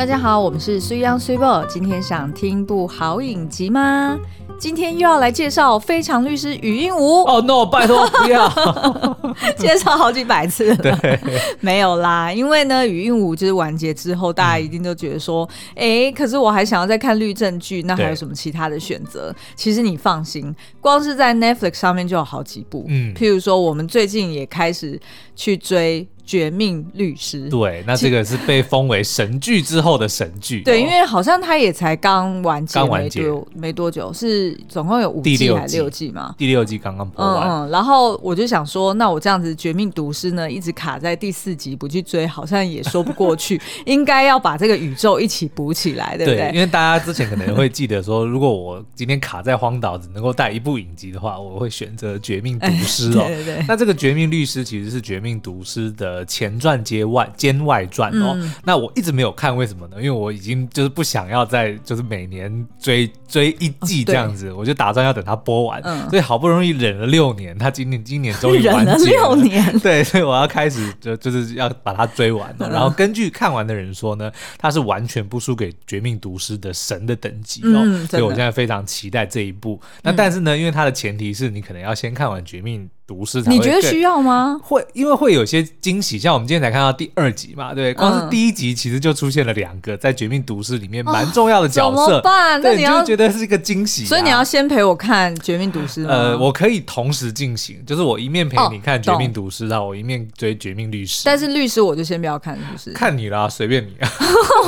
大家好，我们是水央水宝。今天想听部好影集吗？今天又要来介绍《非常律师禹英禑》。哦、oh,，no，拜托 不要，介绍好几百次了。对，没有啦，因为呢，《禹英禑》就是完结之后，大家一定都觉得说，哎、嗯，可是我还想要再看律政剧，那还有什么其他的选择？其实你放心，光是在 Netflix 上面就有好几部。嗯，譬如说，我们最近也开始去追。绝命律师，对，那这个是被封为神剧之后的神剧。对，因为好像他也才刚完结，刚完结没多久，是总共有五季还是六季嘛？第六季刚刚播完。嗯，然后我就想说，那我这样子绝命毒师呢，一直卡在第四集不去追，好像也说不过去。应该要把这个宇宙一起补起来，对不对？对，因为大家之前可能会记得说，如果我今天卡在荒岛只能够带一部影集的话，我会选择绝命毒师哦。对对对。那这个绝命律师其实是绝命毒师的前传接。外兼外传哦、嗯，那我一直没有看，为什么呢？因为我已经就是不想要再就是每年追追一季这样子，哦、我就打算要等它播完、嗯，所以好不容易忍了六年，它今年今年终于 完结了，忍了六年，对，所以我要开始就就是要把它追完了、嗯。然后根据看完的人说呢，它是完全不输给《绝命毒师》的神的等级哦、嗯，所以我现在非常期待这一部。那但是呢，因为它的前提是你可能要先看完《绝命》。毒师，你觉得需要吗？会，因为会有些惊喜，像我们今天才看到第二集嘛，对，光是第一集其实就出现了两个在《绝命毒师》里面蛮重要的角色，哦、怎么办？那你要觉得是一个惊喜、啊，所以你要先陪我看《绝命毒师》。呃，我可以同时进行，就是我一面陪你看《绝命毒师》，然后我一面追《绝命律师》。但是律师我就先不要看，律师？看你啦，随便你。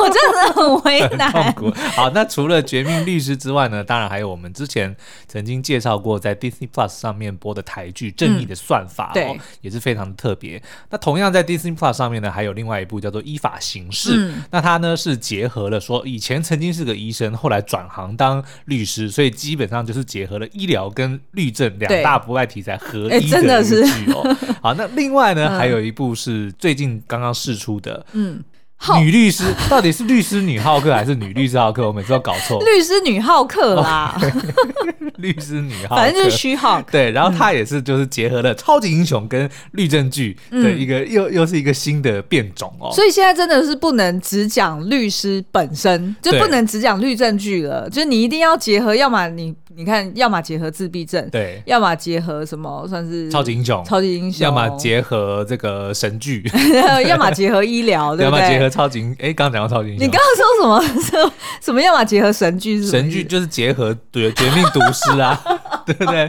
我真的很为难。痛苦。好，那除了《绝命律师》之外呢？当然还有我们之前曾经介绍过在 Disney Plus 上面播的台剧《正义的算法》。哦对，也是非常的特别。那同样在 Disney Plus 上面呢，还有另外一部叫做《依法行事》。嗯，那它呢是结合了说以前曾经是个医生，后来转行当律师，所以基本上就是结合了医疗跟律政两大不败题材合一的剧哦。好，那另外呢，嗯，还有一部是最近刚刚试出的，嗯。女律师 到底是律师女浩克还是女律师浩克？我每次都搞错。律师女浩克啦. 律师女浩克，反正就是虚浩克。对，然后他也是就是结合了超级英雄跟律政剧的一个、嗯、又又是一个新的变种哦。所以现在真的是不能只讲律师本身，就不能只讲律政剧了，就是你一定要结合，要么你。你看，要么结合自闭症，对；要么结合什么，算是超级英雄，超级英雄；要么结合这个神剧，要么结合医疗，对不对？要么结合超级英，哎，刚刚讲到超级英雄，你刚刚说什么？什 什么？要么结合神剧，神剧就是结合对绝命毒师啊，对不对？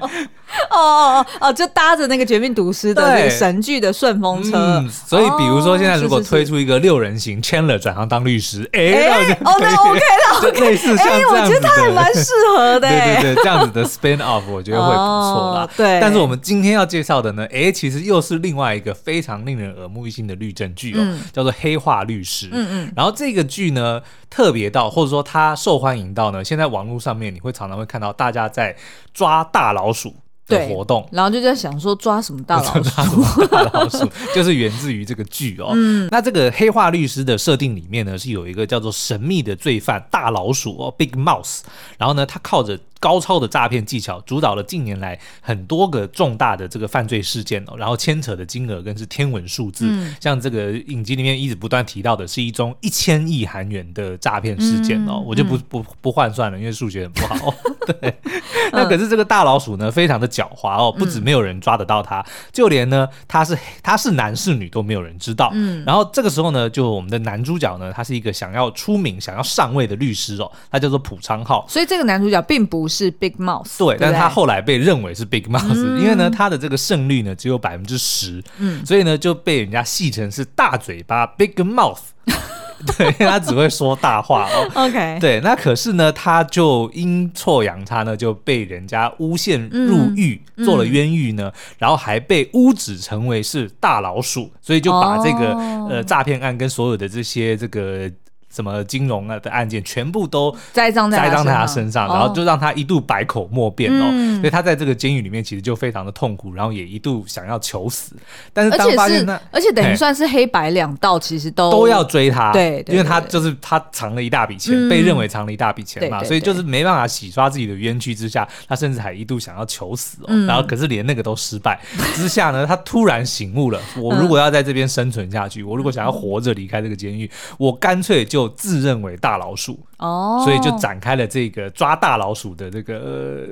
哦哦哦哦，就搭着那个绝命毒师的那个神剧的顺风车。嗯，所以比如说现在如果推出一个六人行，Chandler 转行当律师，哎，哦，那 OK 了，OK，类似像这样子的，我觉得他还蛮适合的，对对对，这样子的 spin off 我觉得会不错啦。对，但是我们今天要介绍的呢，哎，其实又是另外一个非常令人耳目一新的律政剧哦，叫做《黑化律师》。嗯嗯，然后这个剧呢，特别到或者说它受欢迎到呢，现在网络上面你会常常会看到大家在抓大老鼠。的活动，然后就在想说抓什么大老鼠？抓什么大老鼠？就是源自于这个剧哦。嗯，那这个黑化律师的设定里面呢，是有一个叫做神秘的罪犯大老鼠哦，Big Mouse。然后呢，他靠着高超的诈骗技巧，主导了近年来很多个重大的这个犯罪事件哦，然后牵扯的金额更是天文数字。嗯，像这个影集里面一直不断提到的是一宗一千亿韩元的诈骗事件哦，嗯、我就不不不换算了，因为数学很不好。对，那可是这个大老鼠呢，非常的狡猾哦，不止没有人抓得到他，嗯、就连呢他是他是男是女都没有人知道。嗯，然后这个时候呢，就我们的男主角呢，他是一个想要出名、想要上位的律师哦，他叫做朴昌浩。所以这个男主角并不是。是 Big Mouse，对，但是他后来被认为是 Big Mouse，嗯、因为呢，他的这个胜率呢只有百分之十，嗯，所以呢就被人家戏称是大嘴巴 Big Mouth，对，因 为他只会说大话哦。OK，对，那可是呢，他就阴错阳差呢，就被人家诬陷入狱，嗯、做了冤狱呢、嗯，然后还被污指成为是大老鼠，所以就把这个、哦、呃诈骗案跟所有的这些这个。什么金融啊的案件全部都栽赃在栽赃在他身上，然后就让他一度百口莫辩哦、嗯。所以他在这个监狱里面其实就非常的痛苦，然后也一度想要求死。但是当发现那而且等于算是黑白两道，其实都都要追他，对，因为他就是他藏了一大笔钱、嗯，被认为藏了一大笔钱嘛，所以就是没办法洗刷自己的冤屈之下，他甚至还一度想要求死哦。嗯、然后可是连那个都失败之下呢，他突然醒悟了：我如果要在这边生存下去，我如果想要活着离开这个监狱，我干脆就就自认为大老鼠哦，所以就展开了这个抓大老鼠的这个。呃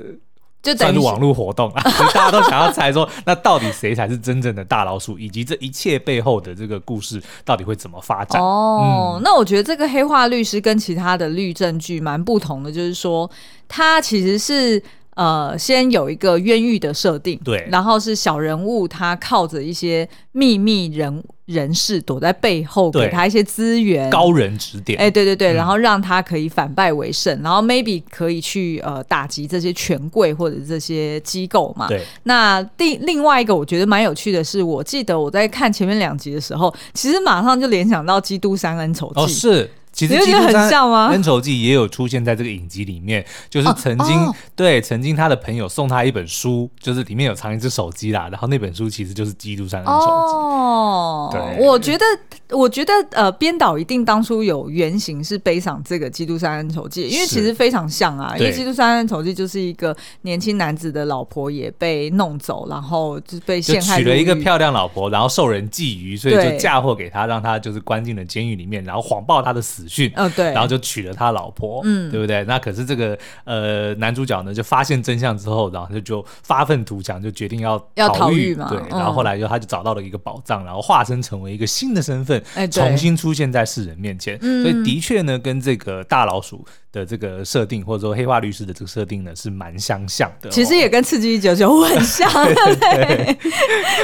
就等于网络活动啊，所以大家都想要猜说，那到底谁才是真正的大老鼠，以及这一切背后的这个故事到底会怎么发展？哦，嗯、那我觉得这个黑化律师跟其他的律政剧蛮不同的，就是说他其实是。呃，先有一个冤狱的设定，对，然后是小人物，他靠着一些秘密人人士躲在背后，给他一些资源，高人指点，哎，对对对，嗯、然后让他可以反败为胜，然后 maybe 可以去呃打击这些权贵或者这些机构嘛。对，那第另外一个我觉得蛮有趣的是，我记得我在看前面两集的时候，其实马上就联想到《基督山恩仇记》。哦，是。其实基督山恩仇记也有出现在这个影集里面，就是曾经、哦。哦、对曾经他的朋友送他一本书，就是里面有藏一只手机啦，然后那本书其实就是基督山恩仇记。哦，对，我觉得我觉得呃，编导一定当初有原型是背上这个基督山恩仇记，因为其实非常像啊，因为基督山恩仇记就是一个年轻男子的老婆也被弄走，然后就被陷害，娶了一个漂亮老婆，然后受人觊觎，所以就嫁祸给他，让他就是关进了监狱里面，然后谎报他的死。死讯，嗯，对，然后就娶了他老婆，嗯，对不对？那可是这个呃男主角呢，就发现真相之后，然后就就发愤图强，就决定要要逃狱嘛，对。嗯、然后后来就他就找到了一个宝藏，然后化身成为一个新的身份，哎，重新出现在世人面前。嗯、所以的确呢，跟这个大老鼠的这个设定，或者说黑化律师的这个设定呢，是蛮相像的、哦。其实也跟刺激一九九很像，对不对？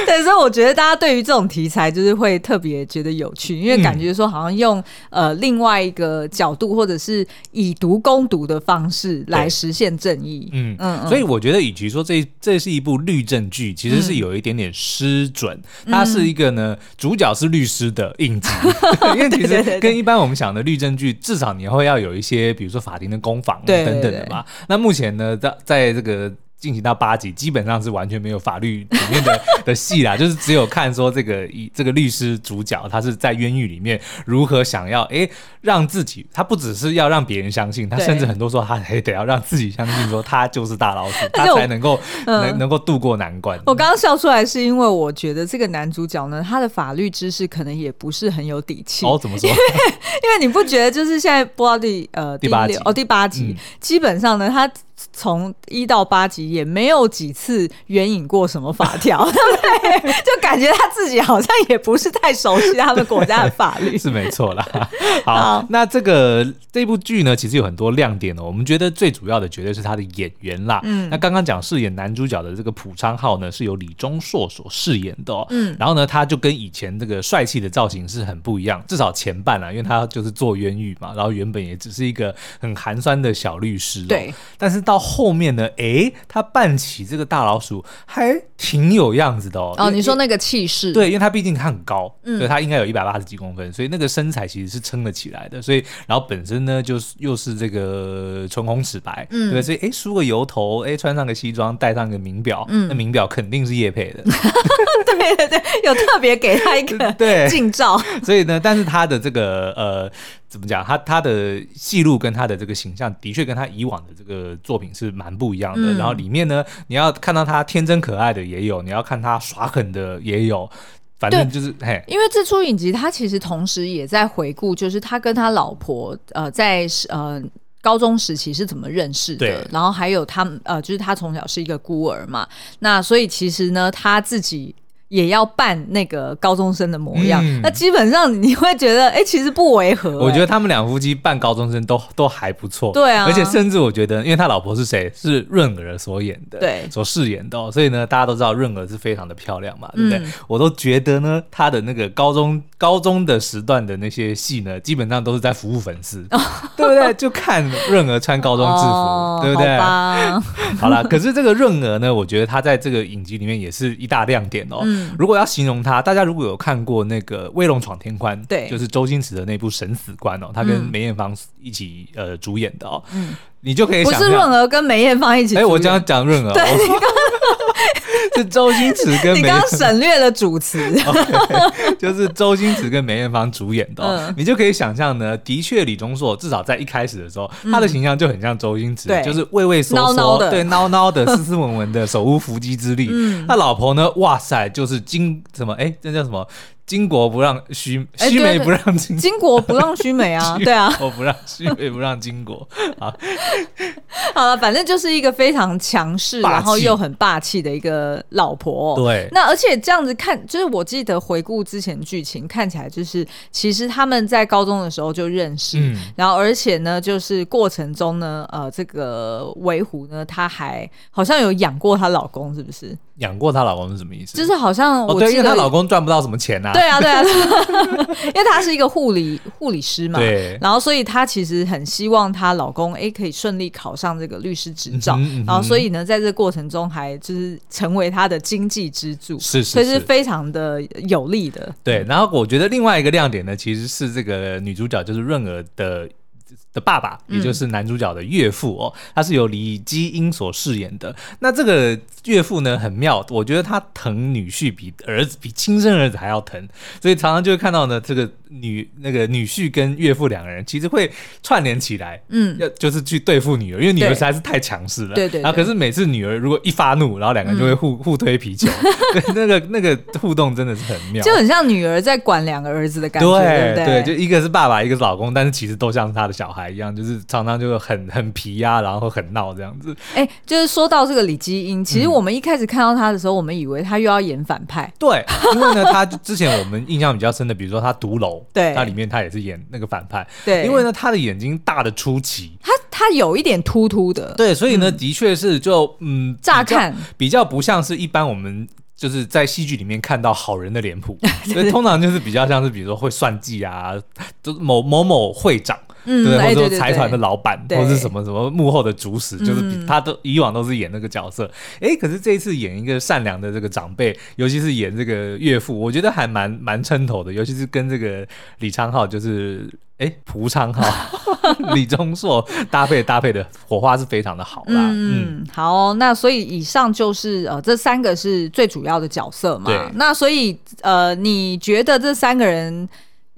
对，所以我觉得大家对于这种题材，就是会特别觉得有趣，因为感觉说好像用、嗯、呃另外一个角度，或者是以毒攻毒的方式来实现正义。嗯嗯，所以我觉得，与其说这这是一部律政剧，其实是有一点点失准。嗯、它是一个呢，主角是律师的影集，因为其实跟一般我们想的律政剧，至少你会要有一些，比如说。法庭的攻防等等的嘛，那目前呢，在在这个。进行到八集，基本上是完全没有法律里面的的戏啦，就是只有看说这个一这个律师主角他是在冤狱里面如何想要哎、欸、让自己，他不只是要让别人相信，他甚至很多时候他还得要让自己相信说他就是大老鼠，他才能够能能够度过难关。我刚刚笑出来是因为我觉得这个男主角呢，他的法律知识可能也不是很有底气。哦，怎么说？因为 你不觉得就是现在播到第呃第八集哦第八集，嗯、基本上呢他。从一到八集也没有几次援引过什么法条，对 不对？就感觉他自己好像也不是太熟悉他们国家的法律，是没错啦。好，好那这个这部剧呢，其实有很多亮点哦。我们觉得最主要的绝对是他的演员啦。嗯，那刚刚讲饰演男主角的这个朴昌浩呢，是由李钟硕所饰演的哦。嗯，然后呢，他就跟以前这个帅气的造型是很不一样，至少前半啊，因为他就是做冤狱嘛，然后原本也只是一个很寒酸的小律师哦。对，但是到后面呢，哎，他扮起这个大老鼠还挺有样子的哦。哦，你说那个气势，对，因为他毕竟他很高，嗯，对，他应该有一百八十几公分，所以那个身材其实是撑得起来的。所以，然后本身呢，就是又是这个唇红齿白，嗯，对，所以哎，梳个油头，哎，穿上个西装，戴上个名表，嗯，那名表肯定是叶配的。对对对，有特别给他一个 对 近照。所以呢，但是他的这个呃。怎么讲？他他的戏路跟他的这个形象，的确跟他以往的这个作品是蛮不一样的。嗯、然后里面呢，你要看到他天真可爱的也有，你要看他耍狠的也有，反正就是嘿。因为这出影集，他其实同时也在回顾，就是他跟他老婆呃在呃高中时期是怎么认识的，然后还有他呃就是他从小是一个孤儿嘛，那所以其实呢他自己。也要扮那个高中生的模样，嗯、那基本上你会觉得，哎、欸，其实不违和、欸。我觉得他们两夫妻扮高中生都都还不错，对啊，而且甚至我觉得，因为他老婆是谁，是润儿所演的，对，所饰演的、哦，所以呢，大家都知道润儿是非常的漂亮嘛，对不对？嗯、我都觉得呢，他的那个高中高中的时段的那些戏呢，基本上都是在服务粉丝，哦、对不对？就看润儿穿高中制服，哦、对不对？好，好了，可是这个润儿呢，我觉得他在这个影集里面也是一大亮点哦。嗯如果要形容他，大家如果有看过那个《威龙闯天关》，对，就是周星驰的那部神死关哦，他跟梅艳芳一起呃主演的哦，嗯，你就可以不是润儿跟梅艳芳一起，哎，我这样讲润儿，对，是周星驰跟梅艳芳，你刚刚省略了主持，okay, 就是周星驰跟梅艳芳主演的、哦，嗯、你就可以想象呢。的确，李钟硕至少在一开始的时候，嗯、他的形象就很像周星驰，就是畏畏缩缩，对，孬孬的，斯斯文文的，手无缚鸡之力。嗯、他老婆呢，哇塞，就是金什么？哎，这叫什么？巾帼不让须须眉不让巾，巾帼不让须眉啊，对啊，我不让须眉不让巾帼啊。好了，反正就是一个非常强势，然后又很霸气的一个老婆。对，那而且这样子看，就是我记得回顾之前剧情，看起来就是其实他们在高中的时候就认识，嗯、然后而且呢，就是过程中呢，呃，这个维虎呢，她还好像有养过她老公，是不是？养过她老公是什么意思？就是好像我记得、哦、对，因为她老公赚不到什么钱啊。对啊，对啊，因为她是一个护理护理师嘛，对，然后所以她其实很希望她老公哎可以顺利考上这个律师执照，嗯嗯嗯、然后所以呢，在这个过程中还就是成为她的经济支柱，是，是，是，所以是非常的有利的。对，然后我觉得另外一个亮点呢，其实是这个女主角就是润儿的。的爸爸，也就是男主角的岳父哦，嗯、他是由李基英所饰演的。那这个岳父呢，很妙，我觉得他疼女婿比儿子比亲生儿子还要疼，所以常常就会看到呢，这个女那个女婿跟岳父两个人其实会串联起来，嗯，要就是去对付女儿，因为女儿实在是太强势了，对对。然后可是每次女儿如果一发怒，然后两个人就会互、嗯、互推皮球，对，那个那个互动真的是很妙，就很像女儿在管两个儿子的感觉，对对，对，就一个是爸爸，一个是老公，但是其实都像是他的小孩。一样，就是常常就很很皮呀、啊，然后很闹这样子。哎、欸，就是说到这个李基英，其实我们一开始看到他的时候，嗯、我们以为他又要演反派。对，因为呢，他之前我们印象比较深的，比如说他独楼，对，他里面他也是演那个反派。对，因为呢，他的眼睛大的出奇，他他有一点突突的。对，所以呢，嗯、的确是就嗯，乍看比较不像是一般我们就是在戏剧里面看到好人的脸谱，所以通常就是比较像是比如说会算计啊，就是某某某会长。嗯，对，或者说财团的老板，或者是什么什么幕后的主使，就是他都以往都是演那个角色。哎，可是这一次演一个善良的这个长辈，尤其是演这个岳父，我觉得还蛮蛮称头的。尤其是跟这个李昌镐，就是哎蒲昌浩、李钟硕搭配搭配的火花是非常的好啦。嗯，好，那所以以上就是呃这三个是最主要的角色嘛。对，那所以呃你觉得这三个人？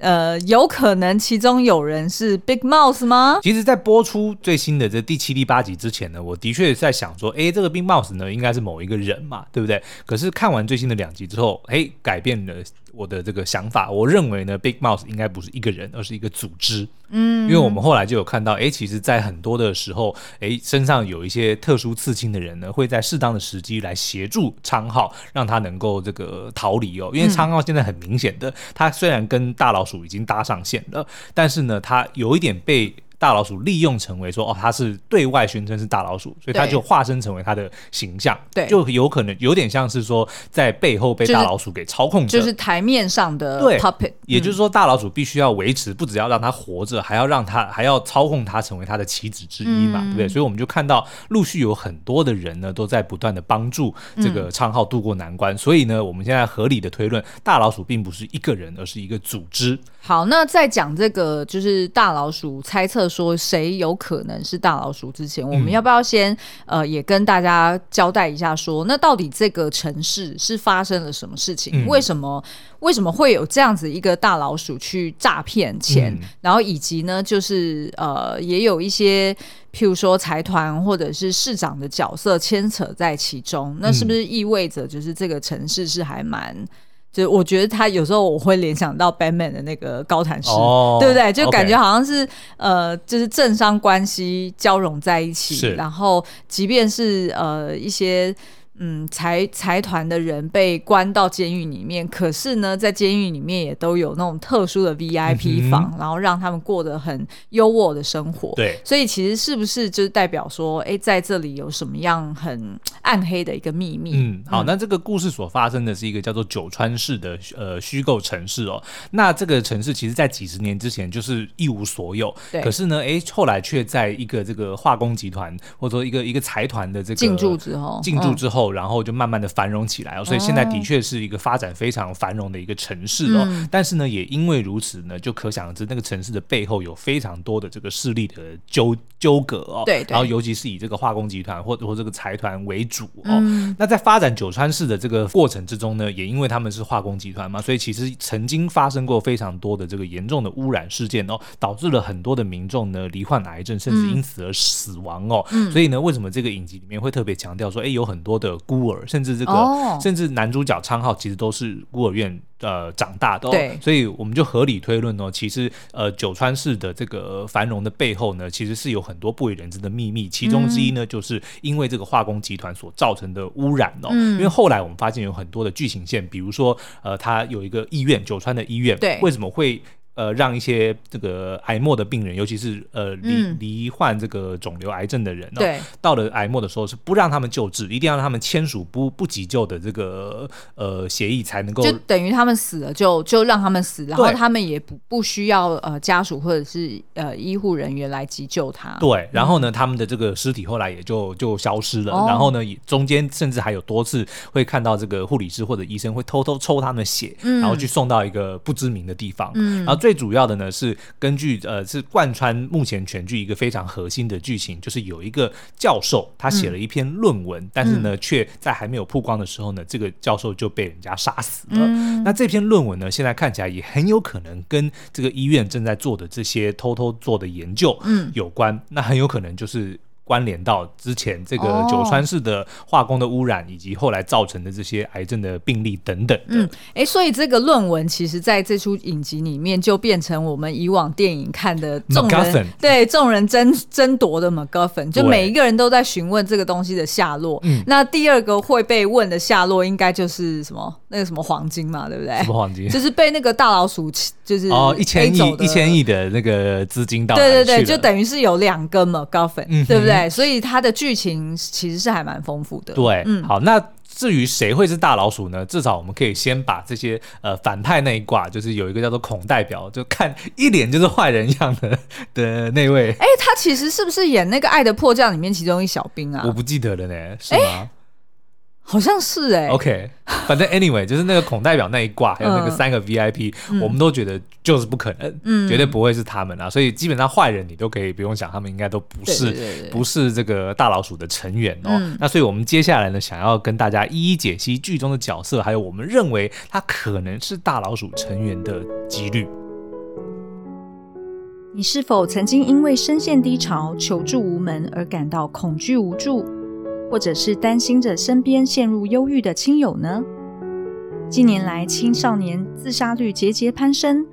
呃，有可能其中有人是 Big Mouse 吗？其实，在播出最新的这第七、第八集之前呢，我的确在想说，哎，这个 Big Mouse 呢，应该是某一个人嘛，对不对？可是看完最新的两集之后，哎，改变了我的这个想法。我认为呢，Big Mouse 应该不是一个人，而是一个组织。嗯，因为我们后来就有看到，哎，其实，在很多的时候，哎，身上有一些特殊刺青的人呢，会在适当的时机来协助昌浩，让他能够这个逃离哦。因为昌浩现在很明显的，他虽然跟大老鼠已经搭上线了，但是呢，他有一点被。大老鼠利用成为说哦，他是对外宣称是大老鼠，所以他就化身成为他的形象，对，就有可能有点像是说在背后被大老鼠给操控着，就是台面上的 puppet。对，也就是说，大老鼠必须要维持，不只要让他活着，还要让他还要操控他成为他的棋子之一嘛，嗯、对不对？所以我们就看到陆续有很多的人呢，都在不断的帮助这个昌浩渡过难关。嗯、所以呢，我们现在合理的推论，大老鼠并不是一个人，而是一个组织。好，那在讲这个就是大老鼠猜测说谁有可能是大老鼠之前，我们要不要先呃也跟大家交代一下说，说那到底这个城市是发生了什么事情？为什么为什么会有这样子一个大老鼠去诈骗钱？然后以及呢，就是呃也有一些譬如说财团或者是市长的角色牵扯在其中，那是不是意味着就是这个城市是还蛮？就我觉得他有时候我会联想到 Batman 的那个高谭市，哦、对不对？就感觉好像是呃，就是政商关系交融在一起，然后即便是呃一些。嗯，财财团的人被关到监狱里面，可是呢，在监狱里面也都有那种特殊的 VIP 房，嗯、然后让他们过得很优渥的生活。对，所以其实是不是就是代表说，哎，在这里有什么样很暗黑的一个秘密？嗯，好，那这个故事所发生的是一个叫做九川市的呃虚构城市哦。那这个城市其实在几十年之前就是一无所有，对。可是呢，哎，后来却在一个这个化工集团或者说一个一个财团的这个进驻之后，进驻之后。后，然后就慢慢的繁荣起来哦。所以现在的确是一个发展非常繁荣的一个城市哦。嗯、但是呢，也因为如此呢，就可想而知那个城市的背后有非常多的这个势力的纠纠葛哦。对，对。然后尤其是以这个化工集团或者或这个财团为主哦。嗯、那在发展九川市的这个过程之中呢，也因为他们是化工集团嘛，所以其实曾经发生过非常多的这个严重的污染事件哦，导致了很多的民众呢罹患癌症，甚至因此而死亡哦。嗯、所以呢，为什么这个影集里面会特别强调说，哎，有很多的孤儿，甚至这个，哦、甚至男主角昌浩其实都是孤儿院。呃，长大的、哦，对，所以我们就合理推论哦，其实呃，九川市的这个繁荣的背后呢，其实是有很多不为人知的秘密，其中之一呢，嗯、就是因为这个化工集团所造成的污染哦。嗯、因为后来我们发现有很多的剧情线，比如说呃，他有一个医院，九川的医院，对，为什么会？呃，让一些这个癌末的病人，尤其是呃罹罹患这个肿瘤癌症的人，对，到了癌末的时候是不让他们救治，一定要让他们签署不不急救的这个呃协议才能够，就等于他们死了就就让他们死，然后他们也不不需要呃家属或者是呃医护人员来急救他。对，然后呢，他们的这个尸体后来也就就消失了，然后呢，中间甚至还有多次会看到这个护理师或者医生会偷偷抽他们的血，然后去送到一个不知名的地方，然后。最主要的呢是根据呃是贯穿目前全剧一个非常核心的剧情，就是有一个教授他写了一篇论文，嗯、但是呢却在还没有曝光的时候呢，这个教授就被人家杀死了。嗯、那这篇论文呢，现在看起来也很有可能跟这个医院正在做的这些偷偷做的研究有关，嗯、那很有可能就是。关联到之前这个九川市的化工的污染，以及后来造成的这些癌症的病例等等。嗯，哎，所以这个论文其实在这出影集里面就变成我们以往电影看的众人对众人争争夺的 MacGuffin，就每一个人都在询问这个东西的下落。嗯，那第二个会被问的下落应该就是什么？那个什么黄金嘛，对不对？什么黄金？就是被那个大老鼠就是哦一千亿一千亿的那个资金到对对对，就等于是有两个 MacGuffin，嗯，对不对？所以它的剧情其实是还蛮丰富的。对，嗯，好，那至于谁会是大老鼠呢？至少我们可以先把这些呃反派那一挂，就是有一个叫做孔代表，就看一脸就是坏人样的的那位。哎，他其实是不是演那个《爱的迫降》里面其中一小兵啊？我不记得了呢，是吗？好像是哎、欸、，OK，反正 anyway 就是那个孔代表那一挂，还有那个三个 VIP，、嗯、我们都觉得就是不可能，嗯，绝对不会是他们啊，所以基本上坏人你都可以不用想，他们应该都不是，对对对对。不是这个大老鼠的成员哦。嗯、那所以我们接下来呢，想要跟大家一一解析剧中的角色，还有我们认为他可能是大老鼠成员的几率。你是否曾经因为深陷低潮、求助无门而感到恐惧无助？或者是担心着身边陷入忧郁的亲友呢？近年来，青少年自杀率节节攀升，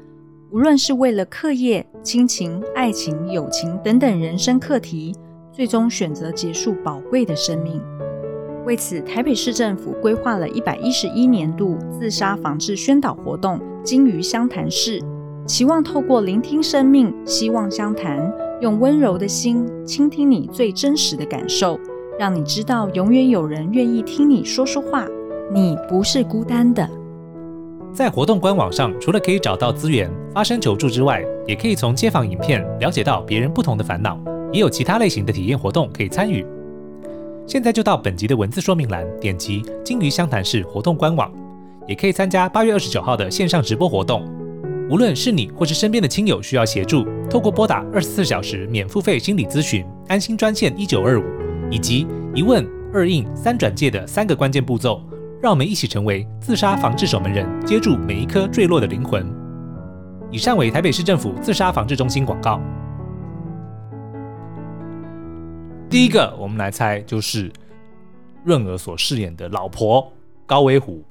无论是为了课业、亲情、爱情、友情等等人生课题，最终选择结束宝贵的生命。为此，台北市政府规划了一百一十一年度自杀防治宣导活动“鲸鱼相谈室”，期望透过聆听生命，希望相谈，用温柔的心倾听你最真实的感受。让你知道，永远有人愿意听你说说话，你不是孤单的。在活动官网上，除了可以找到资源、发声求助之外，也可以从街访影片了解到别人不同的烦恼，也有其他类型的体验活动可以参与。现在就到本集的文字说明栏，点击“鲸鱼相谈室”活动官网，也可以参加八月二十九号的线上直播活动。无论是你或是身边的亲友需要协助，透过拨打二十四小时免付费心理咨询安心专线一九二五。以及一问二应三转介的三个关键步骤，让我们一起成为自杀防治守门人，接住每一颗坠落的灵魂。以上为台北市政府自杀防治中心广告。第一个，我们来猜，就是润儿所饰演的老婆高威虎。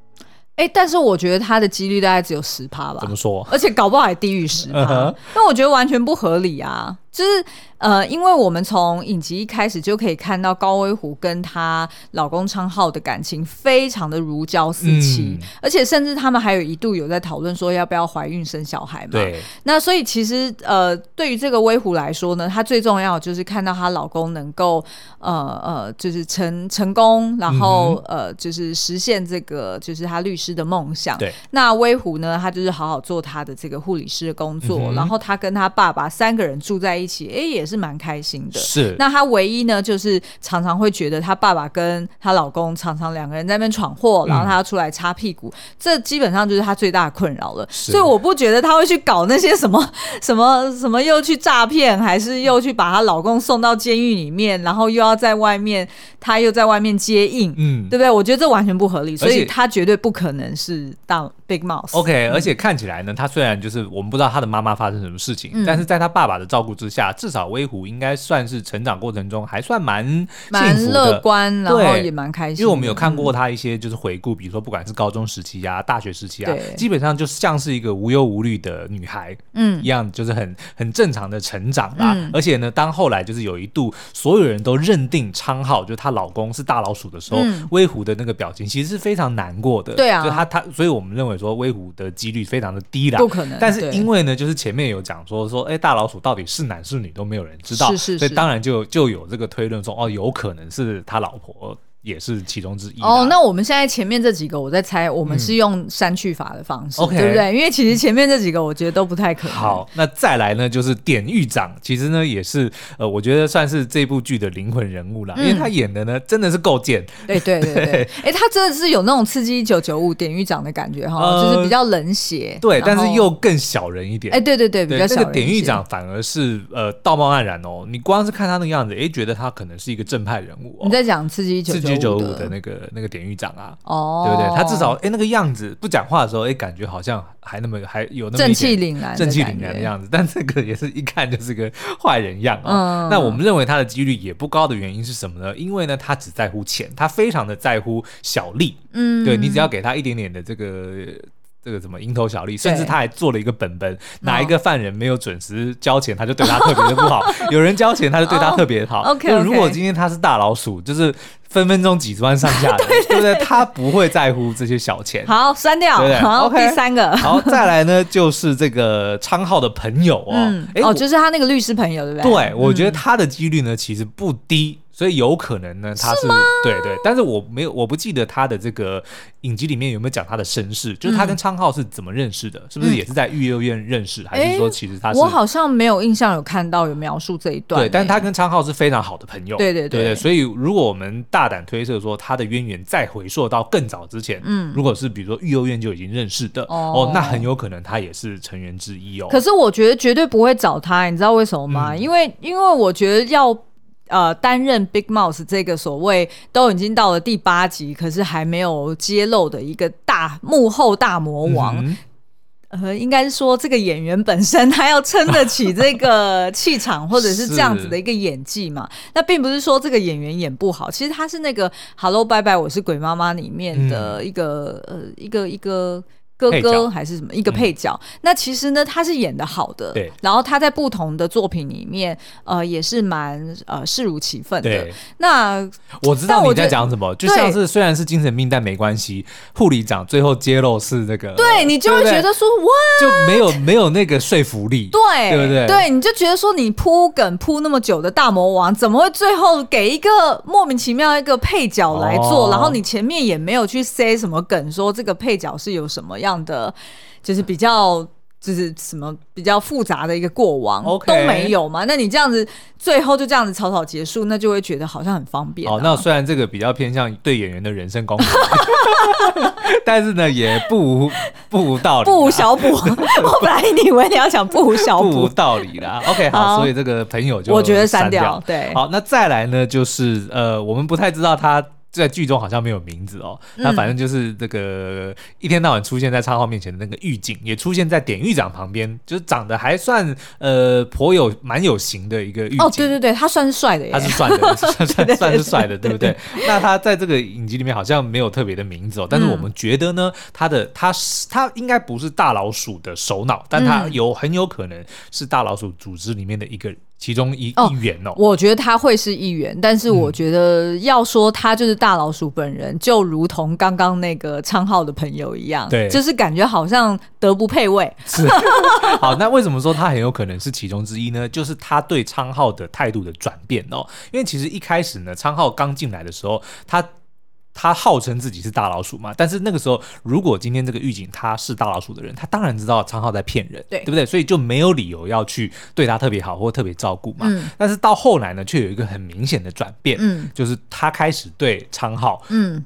哎，但是我觉得他的几率大概只有十趴吧？怎么说？而且搞不好还低于十趴，那我觉得完全不合理啊！就是。呃，因为我们从影集一开始就可以看到高威虎跟她老公昌浩的感情非常的如胶似漆，嗯、而且甚至他们还有一度有在讨论说要不要怀孕生小孩嘛。对。那所以其实呃，对于这个威虎来说呢，她最重要就是看到她老公能够呃呃，就是成成功，然后、嗯、呃，就是实现这个就是她律师的梦想。对。那威虎呢，她就是好好做她的这个护理师的工作，嗯、然后她跟她爸爸三个人住在一起，哎也。是蛮开心的。是，那她唯一呢，就是常常会觉得她爸爸跟她老公常常两个人在那边闯祸，然后她要出来擦屁股，嗯、这基本上就是她最大的困扰了。所以我不觉得她会去搞那些什么什么 什么，又去诈骗，还是又去把她老公送到监狱里面，然后又要在外面，她又在外面接应，嗯，对不对？我觉得这完全不合理，所以她绝对不可能是大 Big Mouse。OK，而且看起来呢，她虽然就是我们不知道她的妈妈发生什么事情，嗯、但是在她爸爸的照顾之下，至少威虎应该算是成长过程中还算蛮蛮乐观，然后也蛮开心。因为我们有看过她一些就是回顾，比如说不管是高中时期啊、大学时期啊，基本上就像是一个无忧无虑的女孩，嗯，一样就是很很正常的成长啦。嗯、而且呢，当后来就是有一度所有人都认定昌浩就是她老公是大老鼠的时候，嗯、威虎的那个表情其实是非常难过的。对啊，就她她，所以我们认为说威虎的几率非常的低啦，不可能。但是因为呢，就是前面有讲说说，哎、欸，大老鼠到底是男是女都没有人知道，是是是，所以当然就就有这个推论说，哦，有可能是他老婆。也是其中之一哦。那我们现在前面这几个，我在猜，我们是用删去法的方式，嗯、对不对？因为其实前面这几个，我觉得都不太可能。好，那再来呢，就是典狱长，其实呢也是呃，我觉得算是这部剧的灵魂人物了，嗯、因为他演的呢真的是够贱。对对对对，哎，他真的是有那种刺激一九九五典狱长的感觉哈，呃、就是比较冷血，对，但是又更小人一点。哎，对对对，比较小人。这个典狱长反而是呃道貌岸然哦，你光是看他那个样子，哎，觉得他可能是一个正派人物。哦。你在讲刺激一九九五的那个。那个典狱长啊，哦，对不对？他至少哎，那个样子不讲话的时候，哎，感觉好像还那么还有那么正气凛然、正气凛然的样子。但这个也是一看就是个坏人样啊。那我们认为他的几率也不高的原因是什么呢？因为呢，他只在乎钱，他非常的在乎小利。嗯，对，你只要给他一点点的这个。这个什么蝇头小利，甚至他还做了一个本本，哪一个犯人没有准时交钱，他就对他特别的不好；有人交钱，他就对他特别好。OK，如果今天他是大老鼠，就是分分钟几十万上下的，对不对？他不会在乎这些小钱。好，删掉。好，OK，第三个。好，再来呢，就是这个昌浩的朋友哦，哦，就是他那个律师朋友，对不对？对，我觉得他的几率呢，其实不低。所以有可能呢，他是，是对对，但是我没有，我不记得他的这个影集里面有没有讲他的身世，嗯、就是他跟昌浩是怎么认识的，是不是也是在育幼院认识，嗯、还是说其实他是？我好像没有印象有看到有描述这一段。对，但是他跟昌浩是非常好的朋友。对对对，对，对，所以如果我们大胆推测说他的渊源再回溯到更早之前，嗯，如果是比如说育幼院就已经认识的，哦，哦，那很有可能他也是成员之一哦。可是我觉得绝对不会找他，你知道为什么吗？嗯、因为因为我觉得要。呃，担任 Big Mouse 这个所谓都已经到了第八集，可是还没有揭露的一个大幕后大魔王，嗯、呃，应该是说这个演员本身他要撑得起这个 气场，或者是这样子的一个演技嘛？那并不是说这个演员演不好，其实他是那个 Hello Bye Bye 我是鬼妈妈里面的一个、嗯、呃一个一个。哥哥还是什么一个配角？嗯、那其实呢，他是演的好的。对。然后他在不同的作品里面，呃，也是蛮呃视如其分的。那我知道你在讲什么，就像是虽然是精神病，但没关系。护理长最后揭露是那个，对你就会觉得说，哇，就没有没有那个说服力，对，对不对？对，你就觉得说，你铺梗铺那么久的大魔王，怎么会最后给一个莫名其妙一个配角来做？哦、然后你前面也没有去塞什么梗，说这个配角是有什么样。这样的就是比较就是什么比较复杂的一个过往都没有嘛？那你这样子最后就这样子草草结束，那就会觉得好像很方便，啊。哦，那虽然这个比较偏向对演员的人生功能，但是呢也不无不无道理，不无小补。我本来以为你要讲不无小补，不无道理啦。OK，好，好，所以这个朋友就我觉得删掉。对，好，那再来呢，就是呃，我们不太知道他。在剧中好像没有名字哦，那反正就是这个一天到晚出现在昌浩面前的那个狱警，也出现在典狱长旁边，就是长得还算呃颇有蛮有型的一个狱警。哦，对对对，他算是帅的耶，他是帅的，算算算是帅的，对不对？那他在这个影集里面好像没有特别的名字哦，但是我们觉得呢，他的他是他应该不是大老鼠的首脑，但他有很有可能是大老鼠组织里面的一个。其中一一员哦，我觉得他会是一员，但是我觉得要说他就是大老鼠本人，嗯、就如同刚刚那个昌浩的朋友一样，对，就是感觉好像德不配位。是，好，那为什么说他很有可能是其中之一呢？就是他对昌浩的态度的转变哦，因为其实一开始呢，昌浩刚进来的时候，他。他号称自己是大老鼠嘛，但是那个时候，如果今天这个狱警他是大老鼠的人，他当然知道昌浩在骗人，对，对不对？所以就没有理由要去对他特别好或特别照顾嘛。嗯。但是到后来呢，却有一个很明显的转变，嗯，就是他开始对昌浩，嗯。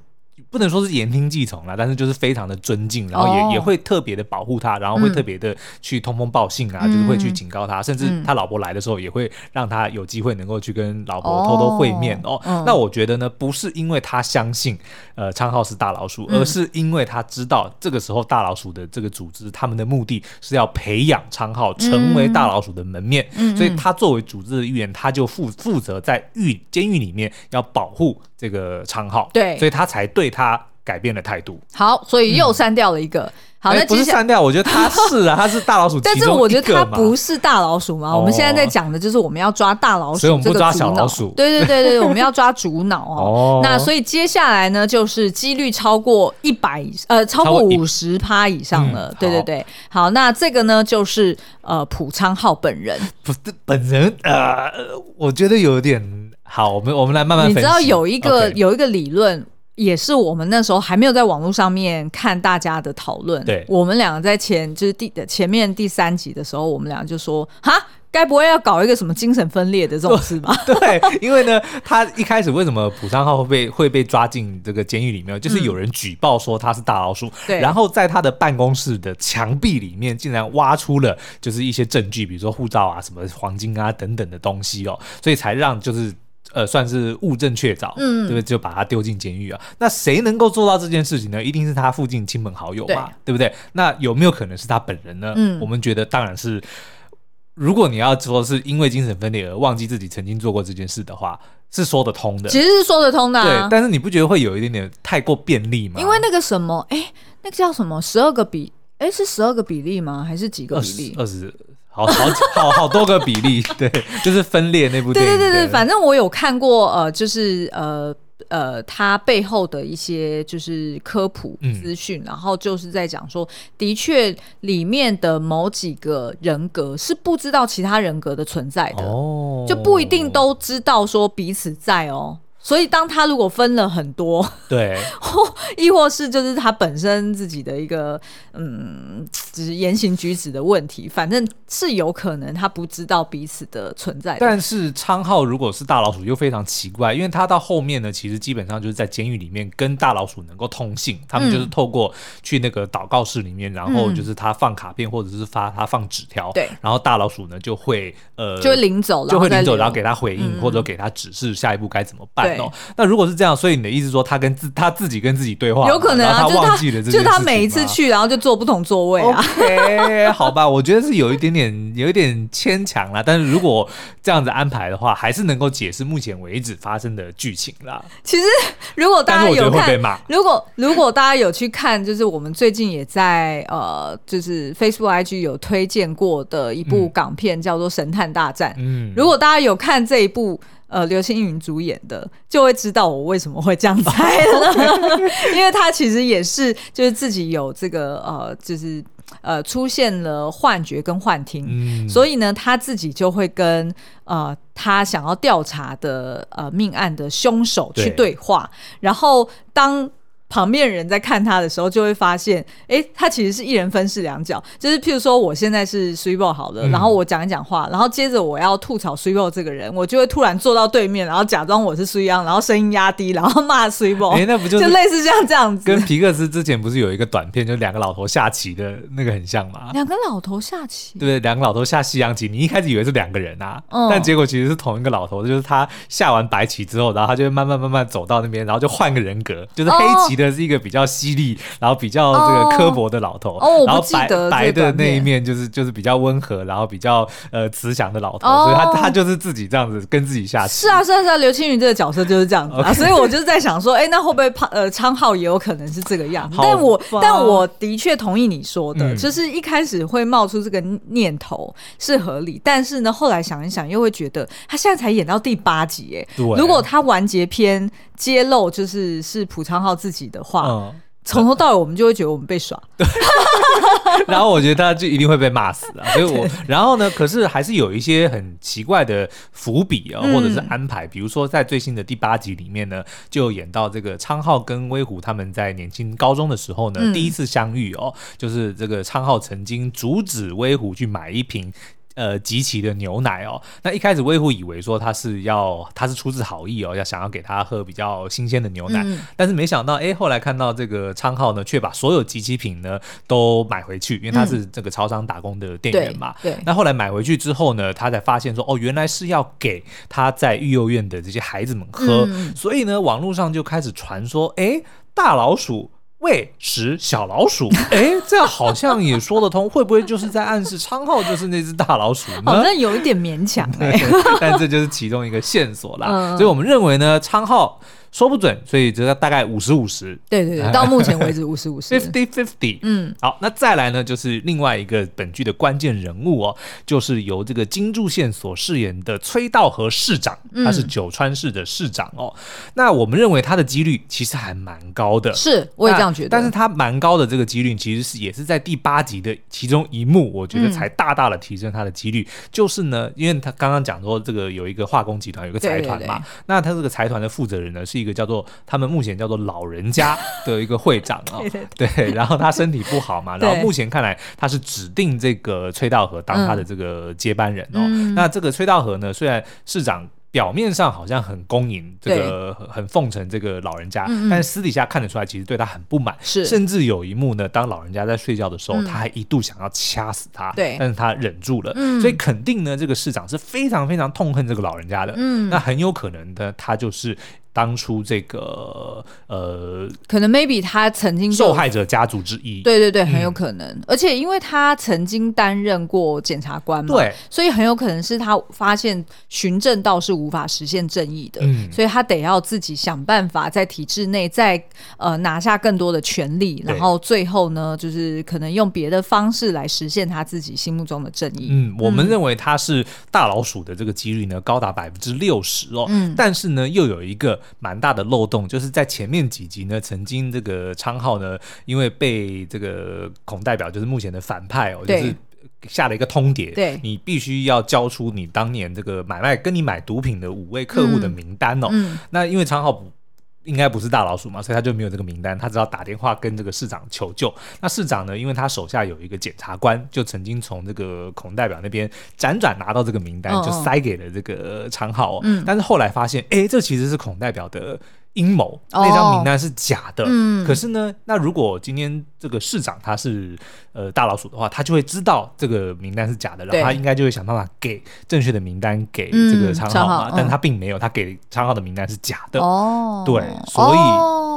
不能说是言听计从啦，但是就是非常的尊敬，然后也、oh. 也会特别的保护他，然后会特别的去通风报信啊，嗯、就是会去警告他，甚至他老婆来的时候也会让他有机会能够去跟老婆偷偷会面哦。Oh. 那我觉得呢，不是因为他相信呃昌浩是大老鼠，而是因为他知道这个时候大老鼠的这个组织，他们的目的是要培养昌浩成为大老鼠的门面，嗯、所以他作为组织的一员，他就负负责在狱监狱里面要保护这个昌浩，对，所以他才对他改变了态度。好，所以又删掉了一个。嗯、好，那、欸、不是删掉，我觉得他是啊，他是大老鼠，但是我觉得他不是大老鼠嘛。我们现在在讲的就是我们要抓大老鼠，所以我们不抓小老鼠。对对对对，我们要抓主脑 哦。那所以接下来呢，就是几率超过一百呃，超过五十趴以上了。嗯、对对对，好，那这个呢，就是呃，普昌浩本人，不是本人呃，我觉得有点。好，我们我们来慢慢分。你知道有一个.有一个理论，也是我们那时候还没有在网络上面看大家的讨论。对，我们两个在前就是第前面第三集的时候，我们两个就说：哈，该不会要搞一个什么精神分裂的这种事吧？对，因为呢，他一开始为什么朴昌浩会被会被抓进这个监狱里面？就是有人举报说他是大老鼠，对、嗯，然后在他的办公室的墙壁里面竟然挖出了就是一些证据，比如说护照啊、什么黄金啊等等的东西哦，所以才让就是。呃，算是物证确凿，嗯，对不对？就把他丢进监狱啊。那谁能够做到这件事情呢？一定是他附近亲朋好友嘛，对，对不对？那有没有可能是他本人呢？嗯，我们觉得当然是。如果你要说是因为精神分裂而忘记自己曾经做过这件事的话，是说得通的。其实是说得通的，啊，对。但是你不觉得会有一点点太过便利吗？因为那个什么，哎，那个叫什么？十二个比，哎，是十二个比例吗？还是几个比例？二十。好好好好多个比例，对，就是分裂那部电影。对对对对，反正我有看过，呃，就是呃呃，它背后的一些就是科普资讯，嗯、然后就是在讲说，的确里面的某几个人格是不知道其他人格的存在的，哦，就不一定都知道说彼此在哦。所以，当他如果分了很多，对，或亦或是就是他本身自己的一个嗯，只是言行举止的问题，反正是有可能他不知道彼此的存在的。但是昌浩如果是大老鼠，又非常奇怪，因为他到后面呢，其实基本上就是在监狱里面跟大老鼠能够通信，他们就是透过去那个祷告室里面，然后就是他放卡片或者是发他放纸条，对，然后大老鼠呢就会呃就会领走，就会领走，然后给他回应或者给他指示下一步该怎么办。那如果是这样，所以你的意思说他跟自他自己跟自己对话，有可能啊，他忘记了这件事情，就他每一次去，然后就坐不同座位啊。OK，好吧，我觉得是有一点点 有一点牵强啦。但是如果这样子安排的话，还是能够解释目前为止发生的剧情啦。其实如果大家有看，如果如果大家有去看，就是我们最近也在呃，就是 Facebook IG 有推荐过的一部港片，叫做《神探大战》。嗯，如果大家有看这一部。呃，刘青云主演的，就会知道我为什么会这样猜了，因为他其实也是，就是自己有这个呃，就是呃，出现了幻觉跟幻听，嗯、所以呢，他自己就会跟呃，他想要调查的呃命案的凶手去对。话，对然后当。旁边人在看他的时候，就会发现，哎、欸，他其实是一人分饰两角。就是譬如说，我现在是 Super 好了，嗯、然后我讲一讲话，然后接着我要吐槽 Super 这个人，我就会突然坐到对面，然后假装我是 Super，然后声音压低，然后骂 Super。哎、欸，那不就就类似像这样子？跟皮克斯之前不是有一个短片，就两个老头下棋的那个很像吗？两个老头下棋，对？两个老头下西洋棋，你一开始以为是两个人啊，嗯、但结果其实是同一个老头，就是他下完白棋之后，然后他就会慢慢慢慢走到那边，然后就换个人格，就是黑棋的是一个比较。犀利，然后比较这个刻薄的老头，哦、然后白白的那一面就是就是比较温和，然后比较呃慈祥的老头，哦、所以他他就是自己这样子跟自己下棋。是啊是啊是啊，刘青云这个角色就是这样子啊所以我就是在想说，哎，那会不会呃昌浩也有可能是这个样子？但我但我的确同意你说的，嗯、就是一开始会冒出这个念头是合理，但是呢，后来想一想又会觉得他现在才演到第八集，哎，对如果他完结篇揭露就是是朴昌浩自己的话。嗯从头到尾我们就会觉得我们被耍。对。然后我觉得他就一定会被骂死啊，所以我 然后呢，可是还是有一些很奇怪的伏笔啊，或者是安排，比如说在最新的第八集里面呢，就演到这个昌浩跟威虎他们在年轻高中的时候呢，第一次相遇哦，就是这个昌浩曾经阻止威虎去买一瓶。呃，集齐的牛奶哦，那一开始威虎以为说他是要，他是出自好意哦，要想要给他喝比较新鲜的牛奶，嗯、但是没想到，哎，后来看到这个昌浩呢，却把所有集齐品呢都买回去，因为他是这个超商打工的店员嘛。对。对，那后来买回去之后呢，他才发现说，哦，原来是要给他在育幼院的这些孩子们喝，嗯、所以呢，网络上就开始传说，哎，大老鼠。喂食小老鼠，哎，这好像也说得通，会不会就是在暗示昌浩就是那只大老鼠呢？好像有一点勉强 哎，但这就是其中一个线索啦。嗯、所以我们认为呢，昌浩。说不准，所以这个大概五十五十。对对对，到目前为止五十五十。Fifty fifty。嗯，好，那再来呢，就是另外一个本剧的关键人物哦，就是由这个金柱宪所饰演的崔道和市长，他是九川市的市长哦。嗯、那我们认为他的几率其实还蛮高的，是，我也这样觉得。但是他蛮高的这个几率，其实是也是在第八集的其中一幕，我觉得才大大的提升他的几率。嗯、就是呢，因为他刚刚讲说这个有一个化工集团，有一个财团嘛，对对对，那他这个财团的负责人呢是。一个叫做他们目前叫做老人家 的一个会长啊，对，然后他身体不好嘛，然后目前看来他是指定这个崔道和当他的这个接班人哦。嗯、那这个崔道和呢，虽然市长。表面上好像很恭迎这个很奉承这个老人家，但是私底下看得出来，其实对他很不满。是，甚至有一幕呢，当老人家在睡觉的时候，他还一度想要掐死他。对，但是他忍住了。所以肯定呢，这个市长是非常非常痛恨这个老人家的。嗯，那很有可能呢，他就是当初这个呃，可能 maybe 他曾经受害者家族之一。对对对，很有可能。而且因为他曾经担任过检察官嘛，对，所以很有可能是他发现循证道是。无法实现正义的，嗯、所以他得要自己想办法在体制内再呃拿下更多的权利，然后最后呢，就是可能用别的方式来实现他自己心目中的正义。嗯，我们认为他是大老鼠的这个几率呢高达百分之六十哦，嗯，但是呢又有一个蛮大的漏洞，就是在前面几集呢，曾经这个昌浩呢，因为被这个孔代表就是目前的反派哦，就是。下了一个通牒，对，你必须要交出你当年这个买卖跟你买毒品的五位客户的名单哦。嗯嗯、那因为昌浩不应该不是大老鼠嘛，所以他就没有这个名单，他只要打电话跟这个市长求救。那市长呢，因为他手下有一个检察官，就曾经从这个孔代表那边辗转拿到这个名单，就塞给了这个昌浩。嗯，但是后来发现，哎，这其实是孔代表的。阴谋，那张名单是假的。嗯，可是呢，那如果今天这个市长他是呃大老鼠的话，他就会知道这个名单是假的，然后他应该就会想办法给正确的名单给这个昌浩嘛。但他并没有，他给昌浩的名单是假的。哦，对，所以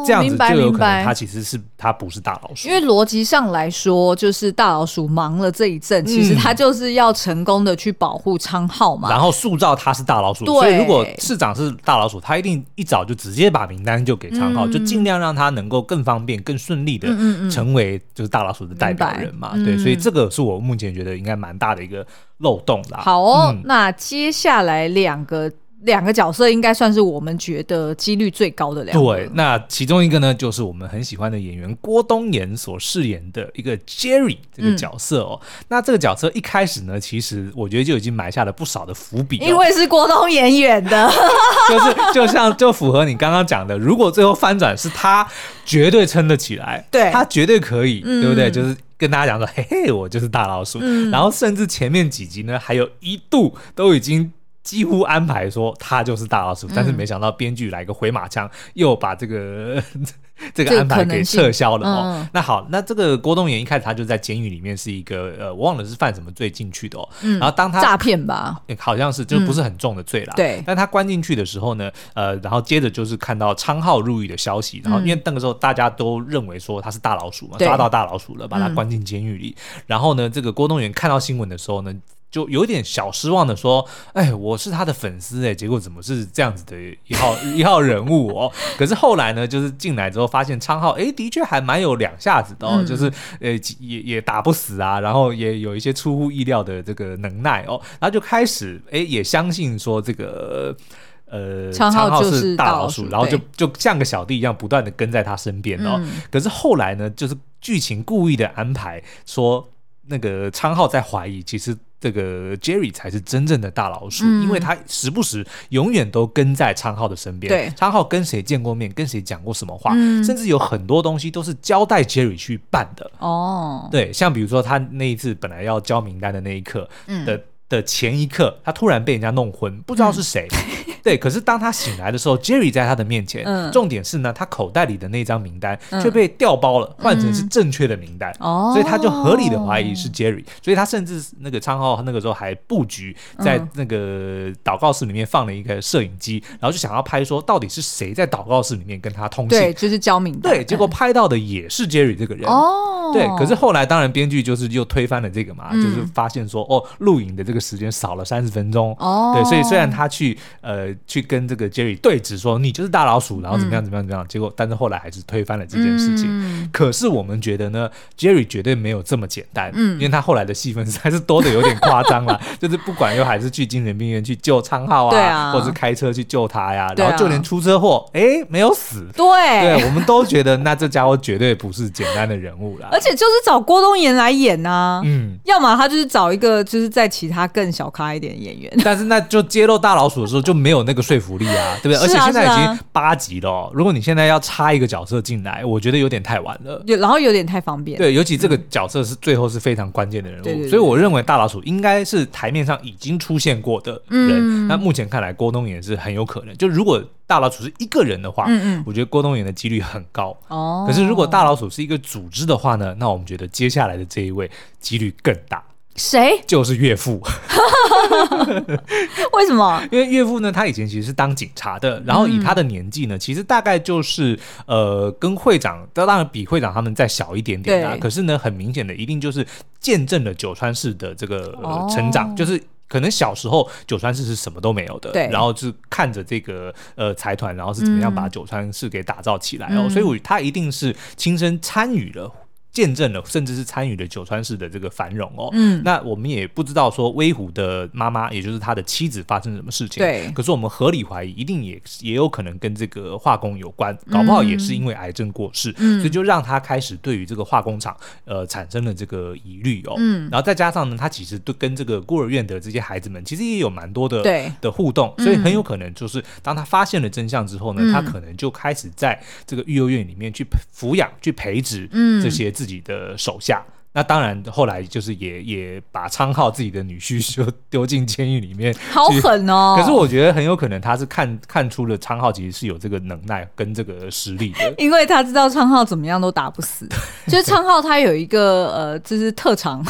这样子就有可能他其实是他不是大老鼠。因为逻辑上来说，就是大老鼠忙了这一阵，其实他就是要成功的去保护昌浩嘛，然后塑造他是大老鼠。所以如果市长是大老鼠，他一定一早就直接把。名单就给昌浩，嗯、就尽量让他能够更方便、更顺利的成为就是大老鼠的代表人嘛。嗯、对，所以这个是我目前觉得应该蛮大的一个漏洞啦。好哦，嗯、那接下来两个。两个角色应该算是我们觉得几率最高的两个。对，那其中一个呢，就是我们很喜欢的演员郭东延所饰演的一个 Jerry 这个角色哦。嗯、那这个角色一开始呢，其实我觉得就已经埋下了不少的伏笔，因为是郭东延演的，就是就像就符合你刚刚讲的，如果最后翻转是他，绝对撑得起来，对，他绝对可以，嗯、对不对？就是跟大家讲说，嘿嘿，我就是大老鼠。嗯、然后甚至前面几集呢，还有一度都已经。几乎安排说他就是大老鼠，嗯、但是没想到编剧来个回马枪，又把这个 这个安排给撤销了哦。嗯、那好，那这个郭东元一开始他就在监狱里面是一个呃，我忘了是犯什么罪进去的哦。嗯、然后当他诈骗吧，好像是就不是很重的罪啦。但他关进去的时候呢，呃，然后接着就是看到昌浩入狱的消息，然后因为那个时候大家都认为说他是大老鼠嘛，嗯、抓到大老鼠了，把他关进监狱里。嗯、然后呢，这个郭东元看到新闻的时候呢。就有点小失望的说：“哎，我是他的粉丝哎，结果怎么是这样子的一号 一号人物哦？可是后来呢，就是进来之后发现昌浩哎，的确还蛮有两下子的哦，嗯、就是呃也也打不死啊，然后也有一些出乎意料的这个能耐哦，然后就开始哎也相信说这个。”呃，昌浩是大老鼠，然后就就像个小弟一样，不断的跟在他身边哦。嗯可是后来呢，就是剧情故意的安排说，那个昌浩在怀疑，其实这个 Jerry 才是真正的大老鼠，嗯。因为他时不时永远都跟在昌浩的身边。对。昌浩跟谁见过面，跟谁讲过什么话，嗯。甚至有很多东西都是交代 Jerry 去办的。哦，对，像比如说他那一次本来要交名单的那一刻嗯的、前一刻，他突然被人家弄昏，不知道是谁。对，可是当他醒来的时候，Jerry 在他的面前。嗯重点是呢，他口袋里的那张名单嗯却被调包了，换成是正确的名单。哦，所以他就合理的怀疑是 Jerry，所以他甚至那个昌浩那个时候还布局在嗯那个祷告室里面放了一个摄影机，然后就想要拍说到底是谁在祷告室里面跟他通信。对，就是交名单对，结果拍到的也是 Jerry 这个人。哦，对，可是后来当然编剧就是又推翻了这个嘛，嗯就是发现说哦，录影的这个时间少了三十分钟。哦，对，所以虽然他去呃去跟这个 Jerry 对峙说你就是大老鼠，然后怎么样怎么样怎么样，结果但是后来还是推翻了这件事情。嗯可是我们觉得呢，Jerry 绝对没有这么简单，嗯因为他后来的戏份实在是多的有点夸张了，就是不管又还是去精神病院去救昌浩对啊或者是开车去救他呀，然后就连出车祸，哎，没有死。对，对，我们都觉得那这家伙绝对不是简单的人物啦。而且就是找郭冬岩来演呐、嗯，要么他就是找一个就是在其他更小咖一点的演员。但是那就揭露大老鼠的时候就没有那个说服力啊，对不对？而且现在已经八集了哦，如果你现在要插一个角色进来，我觉得有点太晚了。有，然后有点太方便。，对，尤其这个角色是最后是非常关键的人物，对对对所以我认为大老鼠应该是台面上已经出现过的人。嗯那目前看来，郭冬也是很有可能。就如果大老鼠是一个人的话，嗯嗯我觉得郭冬彦的几率很高。哦，可是如果大老鼠是一个组织的话呢，那我们觉得接下来的这一位几率更大，谁？就是岳父。为什么？因为岳父呢，他以前其实是当警察的，然后以他的年纪呢，其实大概就是呃，跟会长，当然比会长他们再小一点点啊。可是呢，很明显的，一定就是见证了九川市的这个、成长，就是。可能小时候九川市是什么都没有的，对然后是看着这个呃财团，然后是怎么样把九川市给打造起来哦，嗯所以我他一定是亲身参与了。见证了，甚至是参与了九川市的这个繁荣哦。嗯。那我们也不知道说威虎的妈妈，也就是他的妻子发生什么事情。对。可是我们合理怀疑，一定也也有可能跟这个化工有关，搞不好也是因为癌症过世，嗯。所以就让他开始对于这个化工厂呃产生了这个疑虑哦。嗯。然后再加上呢，他其实对跟这个孤儿院的这些孩子们，其实也有蛮多的对。的互动，所以很有可能就是当他发现了真相之后呢，嗯。他可能就开始在这个育幼院里面去抚养、去培植嗯。这些自自己的手下。那当然，后来就是也也把昌浩自己的女婿 就丢进监狱里面，好狠哦！可是我觉得很有可能他是看看出了昌浩其实是有这个能耐跟这个实力的。因为他知道昌浩怎么样都打不死，就是昌浩他有一个呃，就是特长，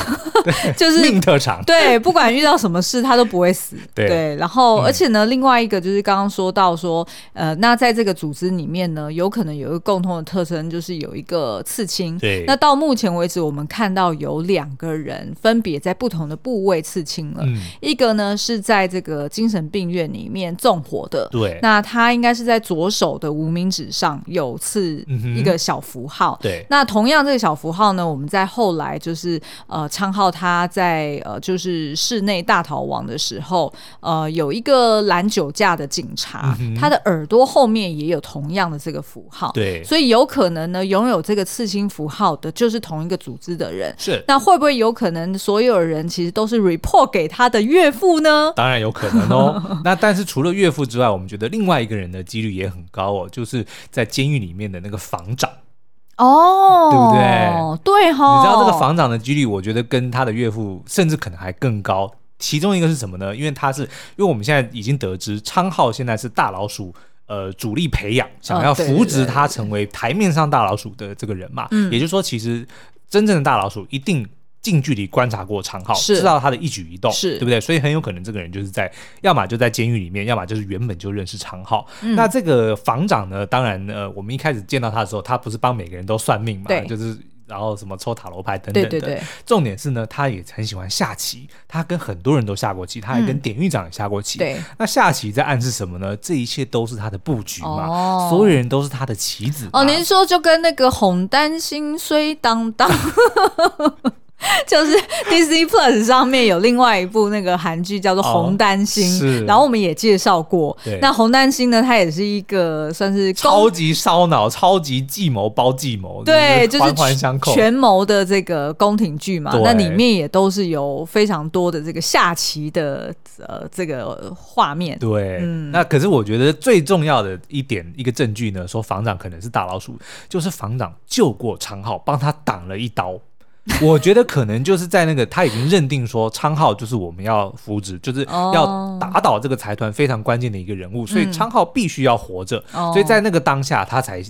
就是命特长，对，不管遇到什么事他都不会死。对然后、嗯而且呢，另外一个就是刚刚说到说，呃，那在这个组织里面呢，有可能有一个共同的特征，就是有一个刺青。对那到目前为止，我们看到有两个人分别在不同的部位刺青了。嗯，一个呢是在这个精神病院里面纵火的，对那他应该是在左手的无名指上有刺一个小符号。对，那同样这个小符号呢，我们在后来就是呃，昌浩他在呃就是室内大逃亡的时候，呃，有一个拦酒驾的警察，嗯他的耳朵后面也有同样的这个符号。对所以有可能呢，拥有这个刺青符号的就是同一个组织的人。是，那会不会有可能所有人其实都是 report 给他的岳父呢？当然有可能哦。那但是除了岳父之外，我们觉得另外一个人的几率也很高哦，就是在监狱里面的那个房长。哦，对不对？对哈，你知道这个房长的几率，我觉得跟他的岳父甚至可能还更高。其中一个是什么呢？因为他是，因为我们现在已经得知，昌浩现在是大老鼠呃主力培养，想要扶植他成为台面上大老鼠的这个人嘛。嗯也就是说，其实真正的大老鼠一定。近距离观察过长浩，知道他的一举一动，是对不对？所以很有可能这个人就是在，要么就在监狱里面，要么就是原本就认识长浩。嗯那这个房长呢？当然，呃，我们一开始见到他的时候，他不是帮每个人都算命嘛，就是然后什么抽塔罗牌等等的。对对对，重点是呢，他也很喜欢下棋，他跟很多人都下过棋，他还跟典狱长也下过棋。对那下棋在暗示什么呢？这一切都是他的布局嘛，哦所有人都是他的棋子。哦，您说就跟那个红丹心碎当当，就是 Disney Plus 上面有另外一部那个韩剧叫做《红丹心》，是，然后我们也介绍过。那红丹心呢，它也是一个算是超级烧脑、超级计谋包计谋，对，就是环环相扣、权谋的这个宫廷剧嘛。那里面也都是有非常多的这个下棋的呃这个画面。对，那可是我觉得最重要的一点一个证据呢，说房长可能是大老鼠，就是房长救过长浩，帮他挡了一刀。我觉得可能就是在那个他已经认定说昌浩就是我们要扶植，就是要打倒这个财团非常关键的一个人物，所以昌浩必须要活着，所以在那个当下他才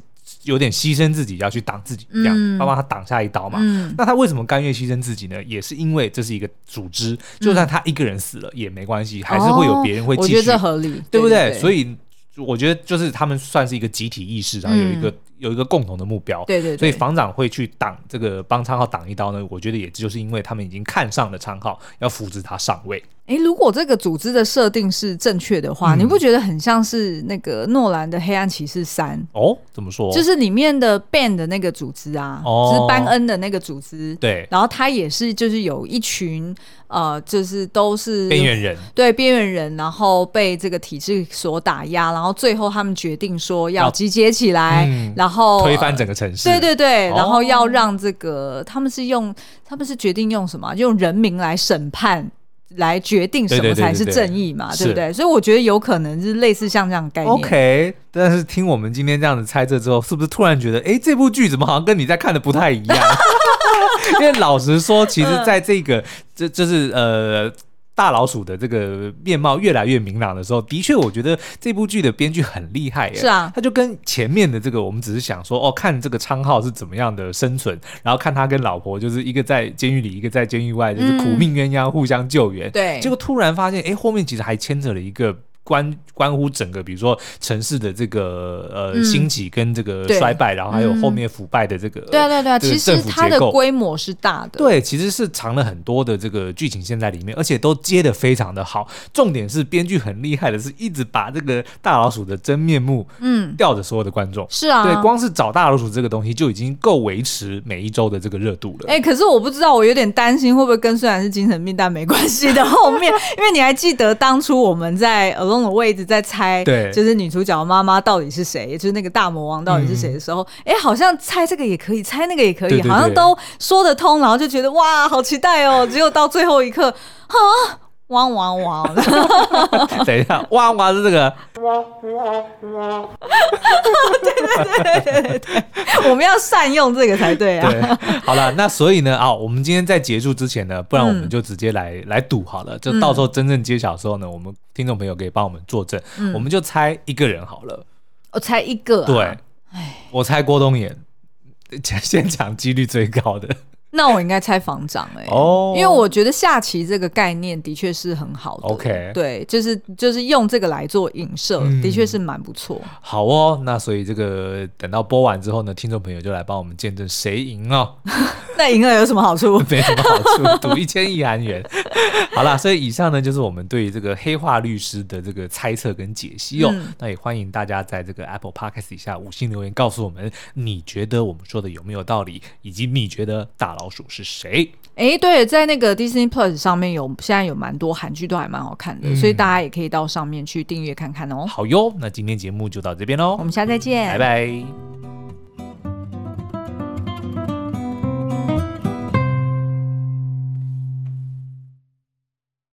有点牺牲自己要去挡自己，这样要帮他挡下一刀嘛。那他为什么甘愿牺牲自己呢？也是因为这是一个组织，就算他一个人死了也没关系，还是会有别人会继续，我觉得这合理，对不对？所以我觉得就是他们算是一个集体意识，然后有一个。有一个共同的目标，对对，对，所以房长会去挡这个帮昌浩挡一刀呢。我觉得也就是因为他们已经看上了昌浩，要扶持他上位。哎，如果这个组织的设定是正确的话，嗯、你不觉得很像是那个诺兰的《黑暗骑士三》哦？怎么说？就是里面的 Ben 的那个组织啊，哦、就是班恩的那个组织。对，然后他也是，就是有一群呃，就是都是边缘人，对边缘人，然后被这个体制所打压，然后最后他们决定说要集结起来，嗯、然后推翻整个城市。对对对，然后要让这个、哦、他们是用他们是决定用什么？用人民来审判。来决定什么才是正义嘛，对，不对？所以我觉得有可能是类似像这样的概念。OK，但是听我们今天这样子猜测之后，是不是突然觉得，哎，这部剧怎么好像跟你在看的不太一样？因为老实说，其实在这个这就是呃。大老鼠的这个面貌越来越明朗的时候，的确，我觉得这部剧的编剧很厉害耶。是啊，他就跟前面的这个，我们只是想说，哦，看这个昌浩是怎么样的生存，然后看他跟老婆，就是一个在监狱里，一个在监狱外，就是苦命鸳鸯互相救援。对、嗯，结果突然发现，哎，后面其实还牵扯了一个。关关乎整个，比如说城市的这个呃兴起跟这个衰败，然后还有后面腐败的这个对啊对对，其实它的规模是大的，对，其实是藏了很多的这个剧情线在里面，而且都接的非常的好。重点是编剧很厉害的是，一直把这个大老鼠的真面目嗯。吊着所有的观众，是啊，对，光是找大老鼠这个东西就已经够维持每一周的这个热度了。哎，可是我不知道，我有点担心会不会跟虽然是精神病但没关系的后面，因为你还记得当初我们在的位置在猜，对，就是女主角妈妈到底是谁，就是那个大魔王到底是谁的时候，哎、嗯，好像猜这个也可以，猜那个也可以，对对对，好像都说得通，然后就觉得哇，好期待哦！只有到最后一刻，啊，汪汪汪！等一下，汪汪是这个，对对对对对对，我们要善用这个才对啊。对，好了，那所以呢，啊，我们今天在结束之前呢，不然我们就直接来、嗯、来赌好了，就到时候真正揭晓的时候呢，我们。听众朋友可以帮我们作证，嗯、我们就猜一个人好了。我猜一个、啊，对，我猜郭东延，先讲几率最高的。那我应该猜房长哎、欸，哦，因为我觉得下棋这个概念的确是很好的。OK，对，就是就是用这个来做影射，嗯、的确是蛮不错。好哦，那所以这个等到播完之后呢，听众朋友就来帮我们见证谁赢哦。那赢了有什么好处？没什么好处，赌一千亿韩元。好啦，所以以上呢就是我们对于这个黑化律师的这个猜测跟解析哦。嗯、那也欢迎大家在这个 Apple Podcast 底下五星留言，告诉我们你觉得我们说的有没有道理，以及你觉得大老鼠是谁？哎，对，在那个 Disney Plus 上面有现在有蛮多韩剧都还蛮好看的，嗯、所以大家也可以到上面去订阅看看哦。好哟，那今天节目就到这边喽，我们下次再见，拜拜。